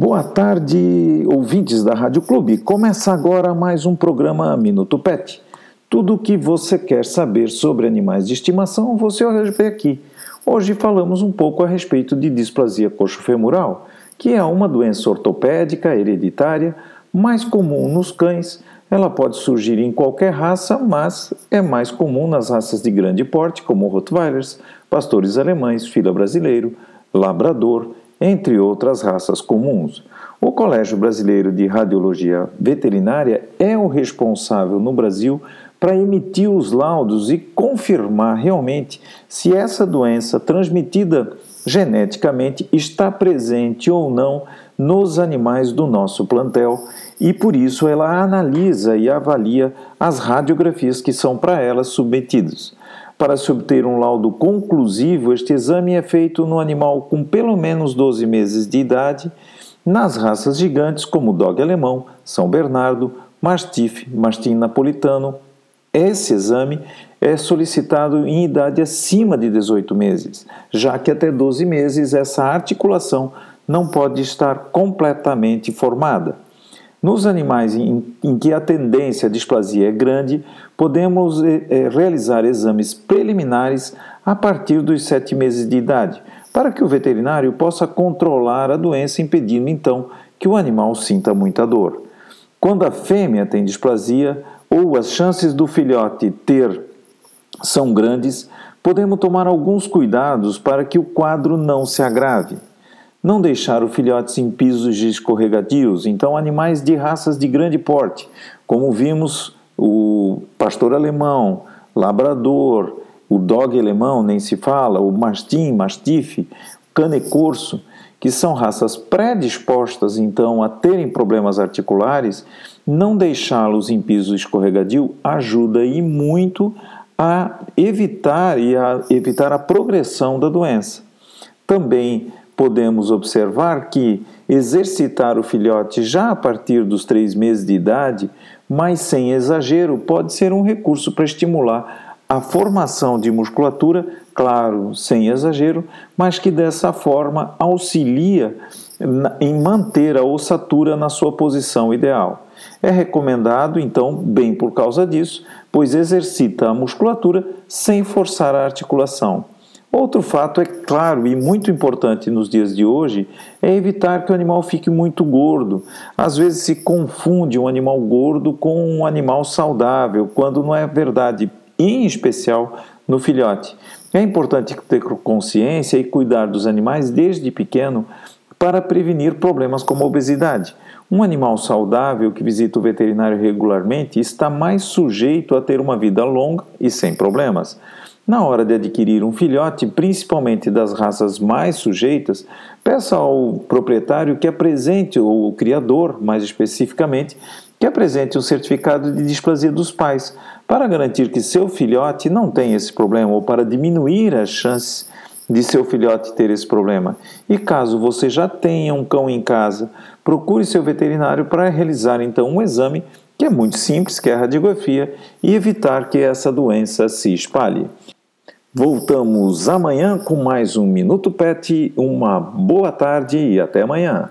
Boa tarde, ouvintes da Rádio Clube. Começa agora mais um programa Minuto Pet. Tudo o que você quer saber sobre animais de estimação você vê aqui. Hoje falamos um pouco a respeito de displasia coxofemoral, que é uma doença ortopédica hereditária mais comum nos cães. Ela pode surgir em qualquer raça, mas é mais comum nas raças de grande porte, como Rottweilers, pastores alemães, fila brasileiro, labrador, entre outras raças comuns. O Colégio Brasileiro de Radiologia Veterinária é o responsável no Brasil para emitir os laudos e confirmar realmente se essa doença transmitida geneticamente está presente ou não nos animais do nosso plantel e por isso ela analisa e avalia as radiografias que são para ela submetidas. Para se obter um laudo conclusivo, este exame é feito no animal com pelo menos 12 meses de idade, nas raças gigantes como Dog alemão, São Bernardo, Mastiff, Mastim napolitano. Esse exame é solicitado em idade acima de 18 meses, já que até 12 meses essa articulação não pode estar completamente formada. Nos animais em, em, que a tendência à displasia é grande, podemos é, realizar exames preliminares a partir dos sete meses de idade, para que o veterinário possa controlar a doença, impedindo então que o animal sinta muita dor. Quando a fêmea tem displasia ou as chances do filhote ter são grandes, podemos tomar alguns cuidados para que o quadro não se agrave. Não deixar o filhote em pisos escorregadios, então animais de raças de grande porte, como vimos o pastor alemão, labrador, o dog alemão, nem se fala, o mastim, mastife, cane corso, que são raças predispostas então a terem problemas articulares, não deixá-los em piso escorregadio ajuda e muito a evitar e a evitar a progressão da doença. Também podemos observar que exercitar o filhote já a partir dos três meses de idade, mas sem exagero, pode ser um recurso para estimular a formação de musculatura, claro, sem exagero, mas que dessa forma auxilia em manter a ossatura na sua posição ideal. É recomendado, então, bem por causa disso, pois exercita a musculatura sem forçar a articulação. Outro fato é claro e muito importante nos dias de hoje é evitar que o animal fique muito gordo. Às vezes se confunde um animal gordo com um animal saudável, quando não é verdade, em especial no filhote. É importante ter consciência e cuidar dos animais desde pequeno para prevenir problemas como obesidade. Um animal saudável que visita o veterinário regularmente está mais sujeito a ter uma vida longa e sem problemas. Na hora de adquirir um filhote, principalmente das raças mais sujeitas, peça ao proprietário que apresente, ou o criador, mais especificamente, que apresente um certificado de displasia dos pais, para garantir que seu filhote não tenha esse problema ou para diminuir as chances de seu filhote ter esse problema. E caso você já tenha um cão em casa, procure seu veterinário para realizar então um exame que é muito simples, que é a radiografia, e evitar que essa doença se espalhe. Voltamos amanhã com mais um Minuto Pet. Uma boa tarde e até amanhã.